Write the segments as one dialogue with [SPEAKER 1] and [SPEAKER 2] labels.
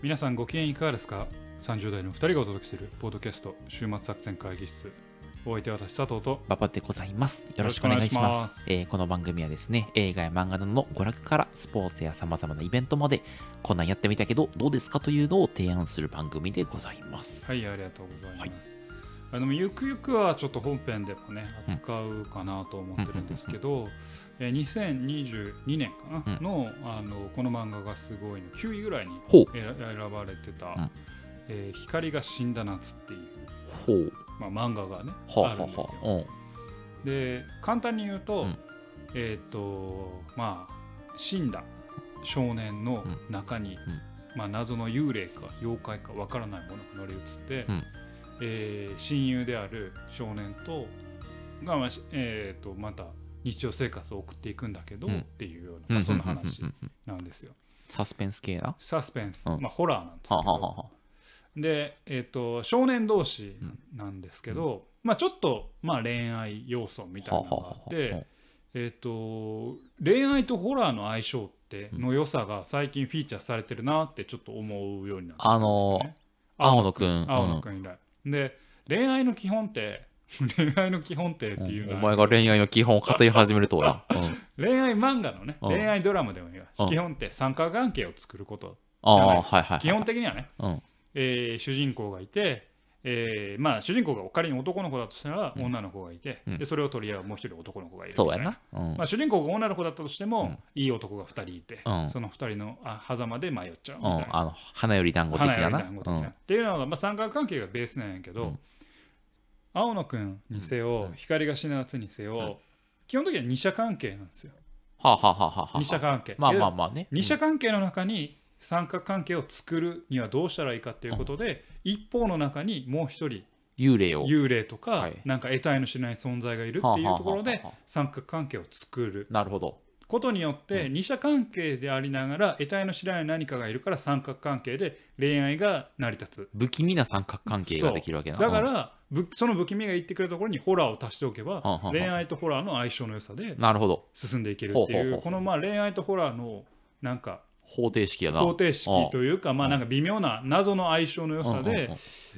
[SPEAKER 1] 皆さんご機嫌いかがですか ?30 代の2人がお届けするポッドキャスト週末作戦会議室お相手は私佐藤と
[SPEAKER 2] 馬場でございます。よろしくお願いします。
[SPEAKER 1] よろしくお願いします
[SPEAKER 2] えーこの番組はですね、映画や漫画などの娯楽からスポーツや様々なイベントまで、こんなんやってみたけど、どうですかというのを提案する番組でございます。
[SPEAKER 1] はいありがとうございます、あのゆくゆくはちょっと本編でもね扱うかなと思ってるんですけど、えー2022年かな、
[SPEAKER 2] うん。
[SPEAKER 1] のあのこの漫画がすごいの9位ぐらいに選選ばれてた、
[SPEAKER 2] ん。
[SPEAKER 1] えー光が死んだ夏」っていう、
[SPEAKER 2] ほう、
[SPEAKER 1] まあ、漫画がね
[SPEAKER 2] はあ、は
[SPEAKER 1] あるんですよ。で簡単に言うと、
[SPEAKER 2] うん。
[SPEAKER 1] えっ、とまあ死んだ少年の中に、
[SPEAKER 2] うん。
[SPEAKER 1] まあ、謎の幽霊か妖怪かわからないものが乗り移って、
[SPEAKER 2] うん
[SPEAKER 1] えー親友である少年とが、まあしえー、とまた日常生活を送っていくんだけど、
[SPEAKER 2] うん
[SPEAKER 1] っていうような、
[SPEAKER 2] うん
[SPEAKER 1] まあ、そんな話なんですよ。
[SPEAKER 2] サスペンス系な？は
[SPEAKER 1] サスペンス、
[SPEAKER 2] うん
[SPEAKER 1] まあ、ホラーなんですけ
[SPEAKER 2] あ、
[SPEAKER 1] ど、で、えー、と少年同士なんですけど、まあ、ちょっと、まあ、恋愛要素みたいなのがあって、えー、と恋愛とホラーの相性っての良さが最近フィーチャーされてるなってちょっと思うようになってきたんですよね。
[SPEAKER 2] 青野くん。
[SPEAKER 1] 青野くん以来。で恋愛の基本って 恋愛の基本ってっていうの
[SPEAKER 2] お前が恋愛の基本を語り始めるとはな。うん
[SPEAKER 1] 恋愛漫画のね
[SPEAKER 2] うん
[SPEAKER 1] 恋愛ドラマでもいいわ
[SPEAKER 2] うん
[SPEAKER 1] 基本って三角関係を作ること
[SPEAKER 2] ああ、
[SPEAKER 1] じゃないです
[SPEAKER 2] はいはいはい。
[SPEAKER 1] 基本的にはね、
[SPEAKER 2] うん。
[SPEAKER 1] えー主人公がいて、えーまあ主人公が仮に男の子だとしたら
[SPEAKER 2] うん
[SPEAKER 1] 女の子がいて、
[SPEAKER 2] うん
[SPEAKER 1] でそれを取り合うもう一人男の子がいるみたい？
[SPEAKER 2] そうやな。うん
[SPEAKER 1] まあ、主人公が女の子だったとしても、
[SPEAKER 2] うん
[SPEAKER 1] いい男が2人いて、
[SPEAKER 2] うん
[SPEAKER 1] その2人のあ狭間で迷っちゃうみ
[SPEAKER 2] うん、
[SPEAKER 1] たいな。
[SPEAKER 2] あの、花より団子的
[SPEAKER 1] 花よ。り団子的な
[SPEAKER 2] うん
[SPEAKER 1] っていうのが、まあ、三角関係がベースなんやけど、
[SPEAKER 2] うん
[SPEAKER 1] 青野くんにせよ、
[SPEAKER 2] うん
[SPEAKER 1] 光が死ぬ夏にせよ、基本的には二者関係なんですよ。
[SPEAKER 2] はあはあはあはあはあ。
[SPEAKER 1] 二者関係。
[SPEAKER 2] まあまあ
[SPEAKER 1] で
[SPEAKER 2] まあね。
[SPEAKER 1] 二者関係の中に三角関係を作るにはどうしたらいいかっていうことで、一方の中にもう一人
[SPEAKER 2] 幽霊を。
[SPEAKER 1] 幽霊とか、
[SPEAKER 2] はい。
[SPEAKER 1] なんか得体のしない存在がいるっていうところで三角関係を作る。
[SPEAKER 2] なるほど。
[SPEAKER 1] ことによって二者関係でありながら得体の知らない何かがいるから三角関係で恋愛が成り立
[SPEAKER 2] 不気味な三角関係ができるわけな。
[SPEAKER 1] つだか
[SPEAKER 2] うん、
[SPEAKER 1] その不気味が言ってくれたところにホラーを足しておけば
[SPEAKER 2] はあはあ
[SPEAKER 1] 恋愛とホラーの相性の良さで
[SPEAKER 2] なるほど。
[SPEAKER 1] 進んでいけるっていう。このまあ恋愛とホラーのなんか
[SPEAKER 2] 方程式やな。
[SPEAKER 1] 方程式というかまあなんか微妙な謎の相性の良さで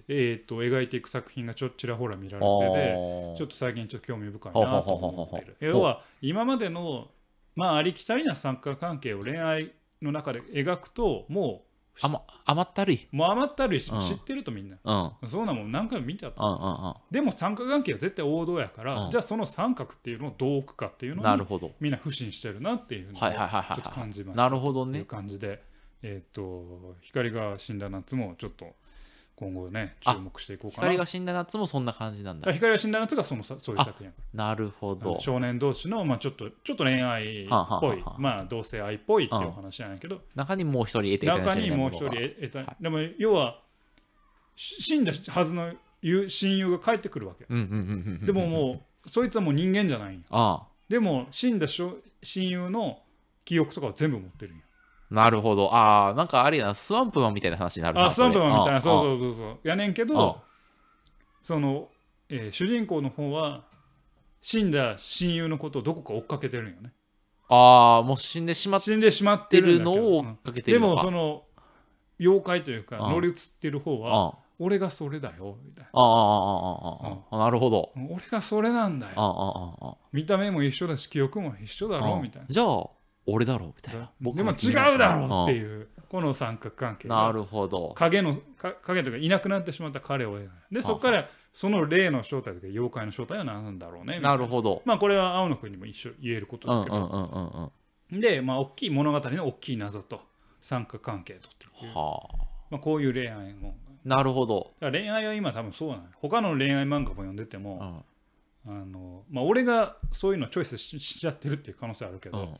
[SPEAKER 1] えーと描いていく作品がちょっちらほら見られててちょっと最近ちょっと興味深いなと思ってる。要は今までのまあありきたりな三角関係を恋愛の中で描くともう
[SPEAKER 2] 甘甘ったるい。
[SPEAKER 1] もう余ったるし
[SPEAKER 2] うん
[SPEAKER 1] 知ってるとみんな。
[SPEAKER 2] うん。うん
[SPEAKER 1] そんなもん何回も見てたと。
[SPEAKER 2] うんうん。
[SPEAKER 1] でも三角関係は絶対王道やから、
[SPEAKER 2] うん
[SPEAKER 1] じゃあその三角っていうのをどう置くかっていうのに
[SPEAKER 2] なるほど。
[SPEAKER 1] みんな不信してるなっていうのをち
[SPEAKER 2] はいはいはいはい
[SPEAKER 1] ょっと感じました。
[SPEAKER 2] なるほど
[SPEAKER 1] という
[SPEAKER 2] ね。
[SPEAKER 1] 感じで、えっ、と光が死んだ夏もちょっと今後ね
[SPEAKER 2] あ
[SPEAKER 1] 注目していこうかな。
[SPEAKER 2] 光が死んだ夏もそんな感じなんだ。
[SPEAKER 1] あ光が死んだ夏がそのさそういう作品やから。
[SPEAKER 2] なるほど。
[SPEAKER 1] 少年同士の、まあ、ちょっとちょっと恋愛っぽ
[SPEAKER 2] はいあ、
[SPEAKER 1] まあ、同性愛っぽいっていうお話なんやけど、
[SPEAKER 2] 中にもう一人得て
[SPEAKER 1] 中にもう一人得た、
[SPEAKER 2] はい
[SPEAKER 1] でも要はし死んだはずの友親友が帰ってくるわけ。でももうそいつはもう人間じゃないんよ
[SPEAKER 2] あ
[SPEAKER 1] でも死んだしょ親友の記憶とかを全部持ってるんよ
[SPEAKER 2] あ、なるほど。ああ、なんかあれやな、スワンプマンみたいな話になるな。
[SPEAKER 1] あスワンプマンみたいなそう
[SPEAKER 2] う。
[SPEAKER 1] そうそう。そうやねんけ
[SPEAKER 2] あ
[SPEAKER 1] どその、えー主人公の方は死んだ親友のことをどこか追っかけてるんよね。
[SPEAKER 2] ああ、もう死んでしまっ
[SPEAKER 1] 死んでしまって
[SPEAKER 2] て
[SPEAKER 1] る
[SPEAKER 2] のを追っかけて
[SPEAKER 1] で
[SPEAKER 2] るのか。
[SPEAKER 1] もその妖怪というか
[SPEAKER 2] うん
[SPEAKER 1] 乗り移ってる方は俺がそれだよみたい
[SPEAKER 2] あああああああなるほど。
[SPEAKER 1] な俺がそれなんだよ。
[SPEAKER 2] あああああ
[SPEAKER 1] 見た目も一緒だし記憶も一緒だろ
[SPEAKER 2] あ
[SPEAKER 1] みたい
[SPEAKER 2] じゃあ、俺だろうみたい
[SPEAKER 1] な
[SPEAKER 2] な。
[SPEAKER 1] でも違うだろうっていうこの三角関係が
[SPEAKER 2] なるほど。
[SPEAKER 1] 影のか影とかいなくなってしまった彼を描いたでそこからその霊の正体とか妖怪の正体は何なんだろうね
[SPEAKER 2] なるほど。
[SPEAKER 1] まあこれは青野君にも一緒言えること
[SPEAKER 2] うん
[SPEAKER 1] だけど。でまあ大きい物語の大きい謎と三角関係とっていう、
[SPEAKER 2] はあ。
[SPEAKER 1] まあ、こういう恋愛も
[SPEAKER 2] なるほど。
[SPEAKER 1] 恋愛は今多分そうなのよ他の恋愛漫画も読んでて
[SPEAKER 2] う
[SPEAKER 1] も、
[SPEAKER 2] ん
[SPEAKER 1] あのまあ、俺がそういうのをチョイスししちゃってるっていう可能性あるけど、
[SPEAKER 2] うん。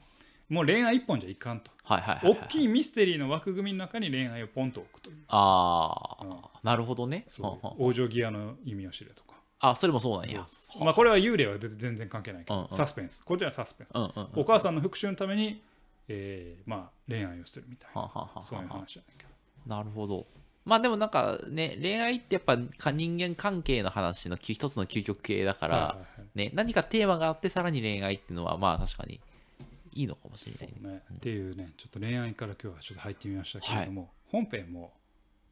[SPEAKER 1] もう恋愛一本じゃいかんと。
[SPEAKER 2] はいはいはいはい。
[SPEAKER 1] 大きいミステリーの枠組みの中に恋愛をポンと置くという。
[SPEAKER 2] ああ、
[SPEAKER 1] うん。
[SPEAKER 2] なるほどね。
[SPEAKER 1] そう往生際の意味を知れとか。
[SPEAKER 2] あ、それもそうなんや。
[SPEAKER 1] まあこれは幽霊は全全然関係ないけど、
[SPEAKER 2] うんうん。
[SPEAKER 1] サスペンス。こっちはサスペンス、
[SPEAKER 2] うんうんうん。
[SPEAKER 1] お母さんの復讐のために、えーまあ、恋愛をするみたいな。
[SPEAKER 2] はあはあはあ
[SPEAKER 1] そういう話じゃないけど。
[SPEAKER 2] なるほど。まあでもなんかね、恋愛ってやっぱか人間関係の話のき一つの究極系だから、
[SPEAKER 1] はいはいはい。
[SPEAKER 2] ね、何かテーマがあってさらに恋愛っていうのはまあ確かにいいのかもしれ
[SPEAKER 1] そ
[SPEAKER 2] ない。う
[SPEAKER 1] ね、っていうねちょっと恋愛から今日はちょっと入ってみましたけれども、本編も、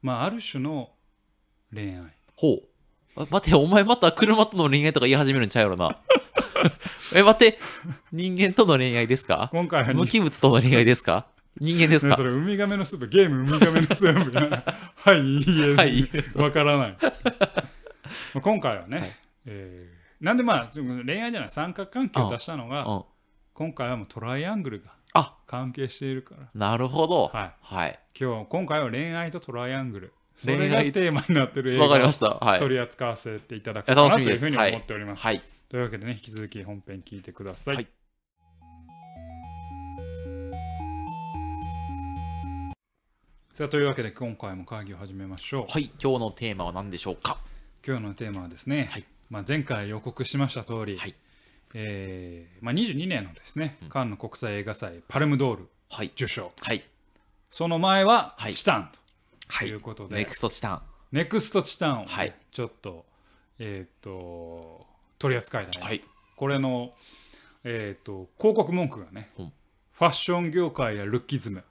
[SPEAKER 1] まあ、ある種の恋愛。
[SPEAKER 2] ほう。あ待て、お前また車との恋愛とか言い始めるんちゃうやろな。え、待って、人間との恋愛ですか？
[SPEAKER 1] 今回は
[SPEAKER 2] 無機物との恋愛ですか？人間ですか？
[SPEAKER 1] ねそれウミガメのスープゲームウミガメのスープが。はいいいえ。
[SPEAKER 2] はい
[SPEAKER 1] わからない。まあ今回はね、
[SPEAKER 2] はい。
[SPEAKER 1] えーなんでまあ恋愛じゃない。三角関係を出したのが
[SPEAKER 2] うん。
[SPEAKER 1] 今回はもうトライアングルが
[SPEAKER 2] あ
[SPEAKER 1] 関係しているから
[SPEAKER 2] なるほど。
[SPEAKER 1] はい
[SPEAKER 2] はい。
[SPEAKER 1] 今日今回は恋愛とトライアングルそれがテーマになってる映
[SPEAKER 2] わかり
[SPEAKER 1] 画を
[SPEAKER 2] ました。はい。
[SPEAKER 1] 取り扱わせていただこうかなというふうに思っております、
[SPEAKER 2] はい。
[SPEAKER 1] というわけでね引き続き本編聞いてください、
[SPEAKER 2] はい
[SPEAKER 1] さあというわけで今回も会議を始めましょう、
[SPEAKER 2] はい。今日のテーマは何でしょうか？
[SPEAKER 1] 今日のテーマはですね、
[SPEAKER 2] はい
[SPEAKER 1] まあ、前回予告しました通り、
[SPEAKER 2] はい。
[SPEAKER 1] えーまあ、22年のですね、
[SPEAKER 2] うん
[SPEAKER 1] カンヌ国際映画祭パルムドール
[SPEAKER 2] はい。
[SPEAKER 1] 受賞
[SPEAKER 2] はい。
[SPEAKER 1] その前は
[SPEAKER 2] はい
[SPEAKER 1] チタンと
[SPEAKER 2] はい
[SPEAKER 1] いうことで、
[SPEAKER 2] ネクストチタン。
[SPEAKER 1] ネクストチタンをちょっと,、えー、と取り扱いたいな、
[SPEAKER 2] はい。
[SPEAKER 1] これの、えー、と広告文句がね、
[SPEAKER 2] うん
[SPEAKER 1] ファッション業界やルッキズム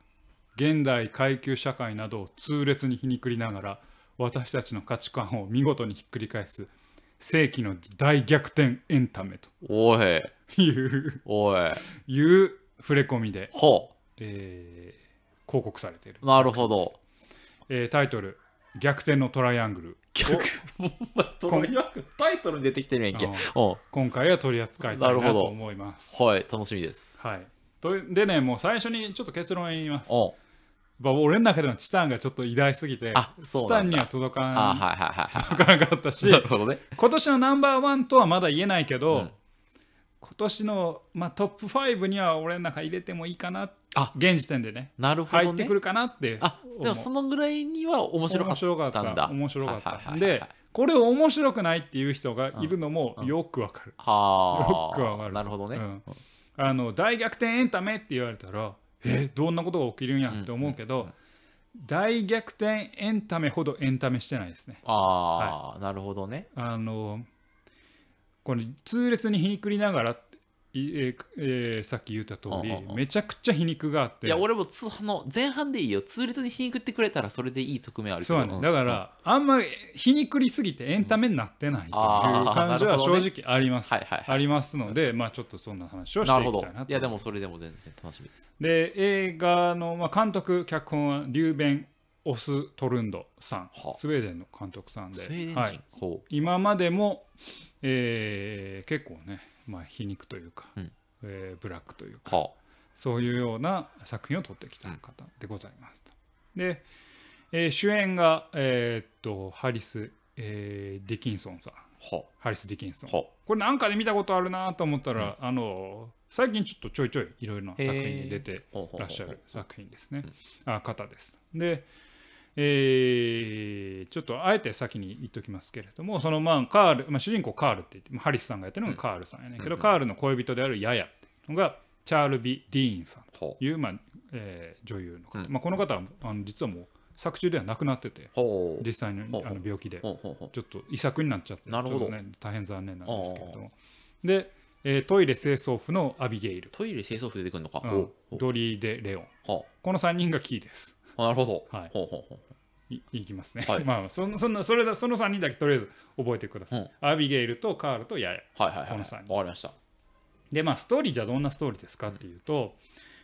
[SPEAKER 1] 現代階級社会などを痛烈に皮肉りながら私たちの価値観を見事にひっくり返す世紀の大逆転エンタメと
[SPEAKER 2] おい。
[SPEAKER 1] いう
[SPEAKER 2] おい。
[SPEAKER 1] いう触れ込みで、
[SPEAKER 2] ほ
[SPEAKER 1] えー広告されている
[SPEAKER 2] う。なるほど。
[SPEAKER 1] えータイトル「逆転のトライアングル
[SPEAKER 2] 逆。トライアングルタイトルに出てきてるやんけ。
[SPEAKER 1] あ
[SPEAKER 2] うん。」
[SPEAKER 1] 今回は取り扱いたいなと思います。
[SPEAKER 2] はい。楽しみです。
[SPEAKER 1] はい、とでねもう最初にちょっと結論言います。
[SPEAKER 2] お
[SPEAKER 1] まあ俺の中でのチタンがちょっと偉大すぎてチタンには届か
[SPEAKER 2] あ、
[SPEAKER 1] ん
[SPEAKER 2] はいはいはいは
[SPEAKER 1] 届かなかったし。今年のナンバーワンとはまだ言えないけど、
[SPEAKER 2] うん。
[SPEAKER 1] 今年の、まあ、トップ5には俺の中入れてもいいかな
[SPEAKER 2] あ
[SPEAKER 1] 現時点でね
[SPEAKER 2] なるほどね。
[SPEAKER 1] 入ってくるかなって
[SPEAKER 2] あ、でもそのぐらいには面白か
[SPEAKER 1] 面
[SPEAKER 2] っ
[SPEAKER 1] 白かった。た
[SPEAKER 2] んだ。
[SPEAKER 1] 面白かった、でこれを面白くないっていう人がいるのもよくわかる、
[SPEAKER 2] は
[SPEAKER 1] よくわかる
[SPEAKER 2] なるほどね。
[SPEAKER 1] うん。あの大逆転エンタメって言われたらえどんなことが起きるんや？って思うけど、大逆転エンタメほどエンタメしてないですね。
[SPEAKER 2] ああ、なるほどね。
[SPEAKER 1] あのこれ痛烈に皮肉りながらえーえーさっき言った通り
[SPEAKER 2] うんうんうん
[SPEAKER 1] めちゃくちゃ皮肉があって
[SPEAKER 2] いや、俺もつあの前半でいいよ。痛烈に皮肉ってくれたらそれでいい側面あるけど。
[SPEAKER 1] そうやねだから、あんまり皮肉りすぎてエンタメになってないという感じは正直あります、
[SPEAKER 2] はいはいはい。
[SPEAKER 1] ありますので、まあ、ちょっとそんな話をしていきたいな。と
[SPEAKER 2] いや、でもそれでも全然楽しみです。
[SPEAKER 1] で映画の、まあ、監督脚本はリューベン・オストルンドさん
[SPEAKER 2] はあ
[SPEAKER 1] スウェーデンの監督さんで。はい、
[SPEAKER 2] ほ
[SPEAKER 1] 今までも、えー結構ね、まあ、皮肉というか、
[SPEAKER 2] うん
[SPEAKER 1] えーブラックという
[SPEAKER 2] う。
[SPEAKER 1] か
[SPEAKER 2] は
[SPEAKER 1] そういうような作品を撮ってきた方でございますと。で、えー主演が、えーっとハリス、えーディキンソンさん
[SPEAKER 2] あ。は
[SPEAKER 1] ハリス・ディキンソン
[SPEAKER 2] あ。は
[SPEAKER 1] これなんかで見たことあるなと思ったら、あの最近ちょっとちょいちょいいろいろな作品に出てらっしゃる作品ですね、あ方です。で、えーちょっとあえて先に言っておきますけれどもそのまあカール、まあ、主人公カールって言ってまあハリスさんがやってるのがカールさんやねんけど、
[SPEAKER 2] うん。
[SPEAKER 1] カールの恋人であるヤヤっていうのがチャールビ・ディーンさん
[SPEAKER 2] ほ
[SPEAKER 1] という、まあえー女優の方、
[SPEAKER 2] うん。
[SPEAKER 1] まあ、この方はあの実はもう作中では亡くなってて。実際にあの病気で。ちょっと遺作になっちゃって
[SPEAKER 2] なるほど。
[SPEAKER 1] ね、大変残念なんですけれども。で、えートイレ清掃婦のアビゲイル、
[SPEAKER 2] トイレ清掃婦出てくるのか。
[SPEAKER 1] うん。ドリー・デ・レオン。この3人がキーです。
[SPEAKER 2] あ。なるほど。
[SPEAKER 1] はい。
[SPEAKER 2] ほうほうほう。
[SPEAKER 1] いいきますね、
[SPEAKER 2] はい
[SPEAKER 1] まあそのそのそれだその3人だけとりあえず覚えてください、
[SPEAKER 2] うん
[SPEAKER 1] アビゲイルとカールとヤヤ
[SPEAKER 2] はいはいはい。わ
[SPEAKER 1] この三人
[SPEAKER 2] かりました。
[SPEAKER 1] でまあストーリーじゃどんなストーリーですかっていうと、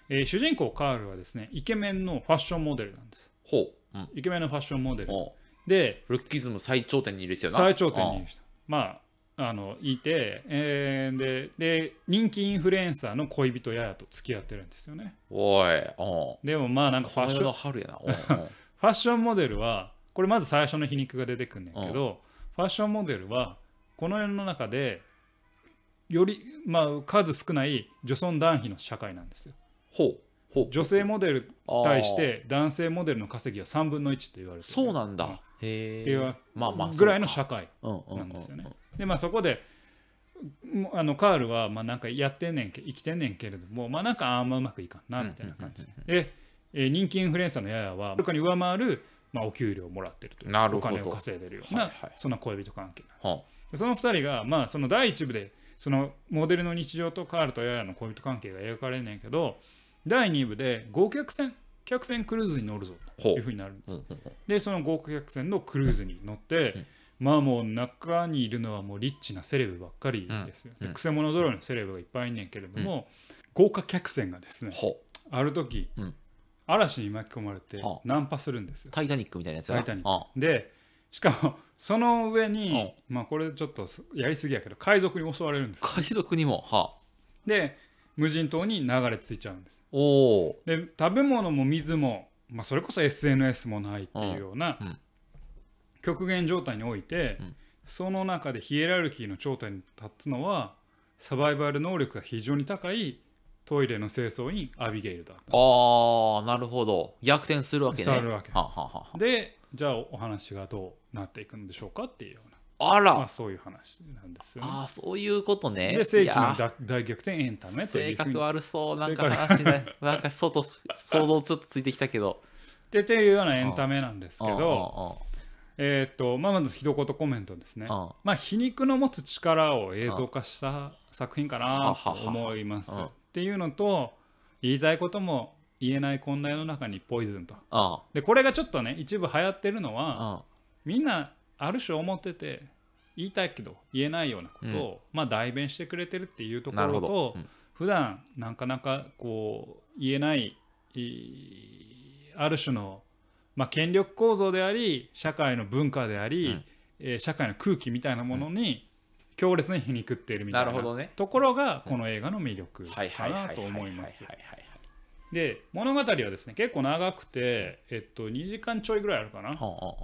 [SPEAKER 1] えー主人公カールはですねイケメンのファッションモデルなんです
[SPEAKER 2] ほう。うん。
[SPEAKER 1] イケメンのファッションモデル
[SPEAKER 2] ほ
[SPEAKER 1] で
[SPEAKER 2] うルッキズム最頂点にいる人よな。
[SPEAKER 1] 最頂点にいる人まああのいて、えーでで人気インフルエンサーの恋人ヤヤと付き合ってるんですよね
[SPEAKER 2] うんおい。うん。
[SPEAKER 1] でもまあなんかファッション
[SPEAKER 2] の春やな。
[SPEAKER 1] ファッションモデルはこれまず最初の皮肉が出てくんねんけど、ファッションモデルはこの世の中でより、まあ、数少ない女尊男卑の社会なんですよ。
[SPEAKER 2] ほう。ほう。
[SPEAKER 1] 女性モデルに対して男性モデルの稼ぎは3分の1って言われてる
[SPEAKER 2] そうなんだ。へ
[SPEAKER 1] っていう
[SPEAKER 2] え。まあまあ。
[SPEAKER 1] ぐらいの社会なんですよね。でまあそこであのカールはまあなんかやってんねんけ生きてんねんけれどもまあなんかあんまうまくいかんなみたいな感じでで、えー人気インフルエンサーのヤヤははるかに上回る、まあ、お給料をもらってるという
[SPEAKER 2] なるほど。
[SPEAKER 1] お金を稼いでるような、
[SPEAKER 2] はいはい。
[SPEAKER 1] そんな恋人関係
[SPEAKER 2] は
[SPEAKER 1] でその2人がまあその第一部でそのモデルの日常とカールとヤヤの恋人関係が描かれんねんけど第2部で豪華客船客船クルーズに乗るぞというふうになるんです。でその豪華客船のクルーズに乗って、まあもう中にいるのはもうリッチなセレブばっかりですよ、
[SPEAKER 2] うん。
[SPEAKER 1] でくせ者揃いのセレブがいっぱいいんねんけれども、豪華客船がですねある時、
[SPEAKER 2] うん
[SPEAKER 1] 嵐に巻き込まれて
[SPEAKER 2] はあ。
[SPEAKER 1] ナンパするんですよ。
[SPEAKER 2] タイタニックみたいなやつ
[SPEAKER 1] タイタニック。
[SPEAKER 2] あ。
[SPEAKER 1] でしかもその上に、まあこれちょっとやりすぎやけど海賊に襲われるんです
[SPEAKER 2] 海賊にも。はあ。
[SPEAKER 1] で無人島に流れ着いちゃうんです。
[SPEAKER 2] おお
[SPEAKER 1] で食べ物も水も、まあ、それこそ SNS もないっていうような極限状態において、
[SPEAKER 2] うん。
[SPEAKER 1] その中でヒエラルキーの頂点に立つのはサバイバル能力が非常に高いトイレの清掃員アビゲイルだった
[SPEAKER 2] ああなるほど。逆転するわけね。
[SPEAKER 1] するわけ。
[SPEAKER 2] はあはあは
[SPEAKER 1] でじゃあお話がどうなっていくんでしょうかっていうよう
[SPEAKER 2] ああ
[SPEAKER 1] な、ま
[SPEAKER 2] ら
[SPEAKER 1] あ、そういう話なんですよね。
[SPEAKER 2] ああそういうことね。
[SPEAKER 1] で世紀の大大逆転エンタメとい
[SPEAKER 2] 性格
[SPEAKER 1] うふうに。
[SPEAKER 2] 悪そう。なんか
[SPEAKER 1] 性格
[SPEAKER 2] 話ねなんか外想像ちょっとついてきたけど。
[SPEAKER 1] でっていうようなエンタメなんですけど、
[SPEAKER 2] ど
[SPEAKER 1] えーっとまあ、まず一言コメントですね。
[SPEAKER 2] うん
[SPEAKER 1] まあ、皮肉の持つ力を映像化した作品かなと思います。っていうのと言いたいことも言えないこんな世の中にポイズンと。
[SPEAKER 2] あ
[SPEAKER 1] でこれがちょっとね一部流行ってるのは
[SPEAKER 2] あ
[SPEAKER 1] みんなある種思ってて言いたいけど言えないようなことを、まあ、代弁してくれてるっていうとこ
[SPEAKER 2] なるほ
[SPEAKER 1] ろと
[SPEAKER 2] ど、うん。
[SPEAKER 1] 普段なかなかこう言えないいある種の、まあ、権力構造であり社会の文化であり、
[SPEAKER 2] うん。
[SPEAKER 1] えー社会の空気みたいなものに強烈に皮肉っているみたいな
[SPEAKER 2] なるほどね。
[SPEAKER 1] ところがこの映画の魅力
[SPEAKER 2] はい
[SPEAKER 1] かなと思います。で物語はですね結構長くて、えっと、2時間ちょいぐらいあるかな。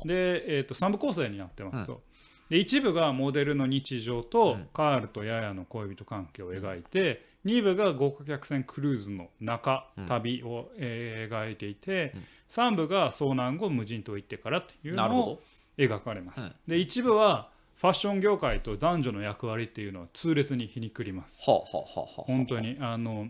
[SPEAKER 1] で、えー、と3部構成になってますと、で一部がモデルの日常と、
[SPEAKER 2] うん。
[SPEAKER 1] カールとヤヤの恋人関係を描いて、2部が豪華客船クルーズの中、
[SPEAKER 2] うん
[SPEAKER 1] 旅を、えー描いていて、
[SPEAKER 2] うん。
[SPEAKER 1] 3部が遭難後無人島行ってからっていうのを描かれます、
[SPEAKER 2] うん。
[SPEAKER 1] で一部はファッション業界と男女の役割っていうのは痛烈に皮肉ります。
[SPEAKER 2] どはあはあはあはあ。
[SPEAKER 1] 本当に。あの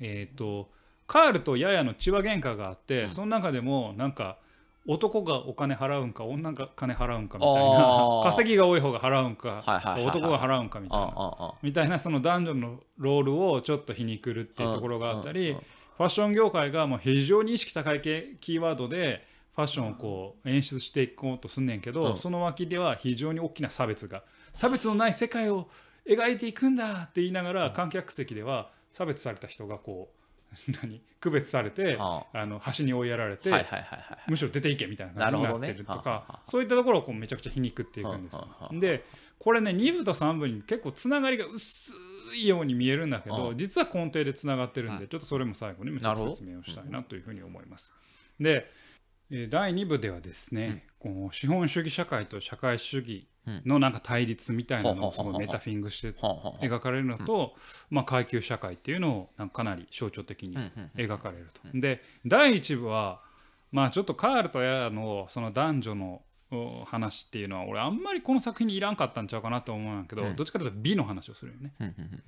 [SPEAKER 1] えっ、とカールとヤヤの血は喧嘩があって、
[SPEAKER 2] うん。
[SPEAKER 1] その中でもなんか男がお金払うんか女が金払うんかみたいな 稼ぎが多い方が払うんか、
[SPEAKER 2] はいはいはいはい。
[SPEAKER 1] 男が払うんかみたいなみたいなその男女のロールをちょっと皮肉るっていうところがあったり、ファッション業界がもう非常に意識高い系キーワードでファッションをこう演出していこうとすんねんけど、
[SPEAKER 2] うん。
[SPEAKER 1] その脇では非常に大きな差別が。差別のない世界を描いていくんだって言いながら観客席では差別された人がこう 何？区別されて
[SPEAKER 2] は
[SPEAKER 1] あ。の端に追いやられて、
[SPEAKER 2] はいはいはいはい。
[SPEAKER 1] むしろ出ていけみたいな感じになってると
[SPEAKER 2] なるほどね。はあは
[SPEAKER 1] か
[SPEAKER 2] あ。
[SPEAKER 1] そういったところをこうめちゃくちゃ皮肉っていくんですよ
[SPEAKER 2] はあはあはあ
[SPEAKER 1] でこれね2部と3部に結構つながりが薄いように見えるんだけ
[SPEAKER 2] う
[SPEAKER 1] ど実は根底でつながってるんでちょっとそれも最後にちょっと説明をしたいなというふうに思います。でえー第2部ではですね、こう資本主義社会と社会主義のなんか対立みたいなのをすごいメタフィングして描かれるのと、まあ、階級社会っていうのをかかなり象徴的に描かれると。で第1部はまあちょっとカールとヤヤのその男女のお話っていうのは俺あんまりこの作品にいらんかったんちゃうかなと思うんだけど、
[SPEAKER 2] うん。
[SPEAKER 1] どっちかというと美の話をするよね。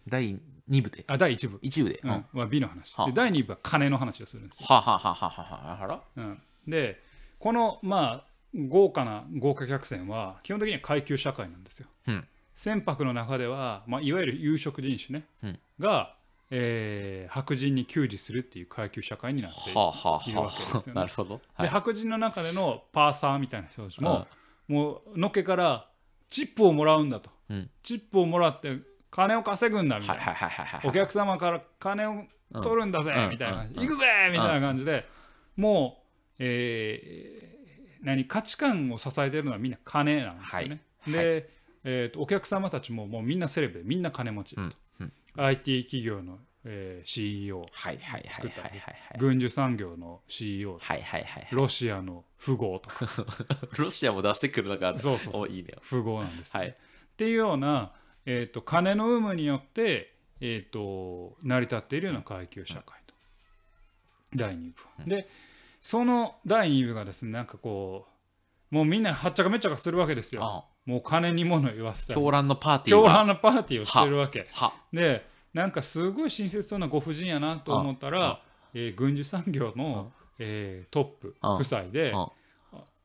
[SPEAKER 2] 第2部で。
[SPEAKER 1] あ第1部、
[SPEAKER 2] 1部で、
[SPEAKER 1] う
[SPEAKER 2] うん。ん、
[SPEAKER 1] は美の話。
[SPEAKER 2] はあ。
[SPEAKER 1] で第2部は金の話をするんですよ。
[SPEAKER 2] はははははははら。
[SPEAKER 1] うん、でこのまあ豪華な豪華客船は基本的には階級社会なんですよ。
[SPEAKER 2] うん。
[SPEAKER 1] 船舶の中では、まあ、いわゆる有色人種ね、
[SPEAKER 2] うん。
[SPEAKER 1] が、えー白人に給仕するっていう階級社会になっている。わけですよね。
[SPEAKER 2] なるほど、はい、
[SPEAKER 1] で白人の中でのパーサーみたいな人たちも、もうのっけからチップをもらうんだと、
[SPEAKER 2] うん。
[SPEAKER 1] チップをもらって金を稼ぐんだみたいな、
[SPEAKER 2] はいはいはい
[SPEAKER 1] お客様から金を取るんだぜ、
[SPEAKER 2] うん。
[SPEAKER 1] みたいな。行くぜみたいな感じで、もう、えー何価値観を支えてるのはみんな金なんですよね。
[SPEAKER 2] はい。
[SPEAKER 1] で、えーとお客様たちももうみんなセレブでみんな金持ち。だと、
[SPEAKER 2] うん。
[SPEAKER 1] IT 企業の、えー CEO
[SPEAKER 2] はいはいはい
[SPEAKER 1] 作った
[SPEAKER 2] はい。はいはい
[SPEAKER 1] 軍需産業の CEO
[SPEAKER 2] はいはいはい。
[SPEAKER 1] ロシアの富豪とか。
[SPEAKER 2] ロシアも出してくるのが
[SPEAKER 1] そうそうそう。
[SPEAKER 2] おいいね。
[SPEAKER 1] 富豪なんです、ね。
[SPEAKER 2] はい。
[SPEAKER 1] っていうような、えー、と金の有無によって、えー、と成り立っているような階級社会と、第2部は。でその第2部がですねなんかこうもうみんなはっちゃかめっちゃかするわけですよ。
[SPEAKER 2] あ
[SPEAKER 1] もう金に物言わせたり
[SPEAKER 2] 狂乱のパーティー
[SPEAKER 1] 狂
[SPEAKER 2] が
[SPEAKER 1] 乱のパーティーをしてるわけ。
[SPEAKER 2] は。
[SPEAKER 1] でなんかすごい親切そうなご婦人やなと思ったら、えー軍需産業の、えートップ
[SPEAKER 2] あ
[SPEAKER 1] 夫妻で
[SPEAKER 2] あ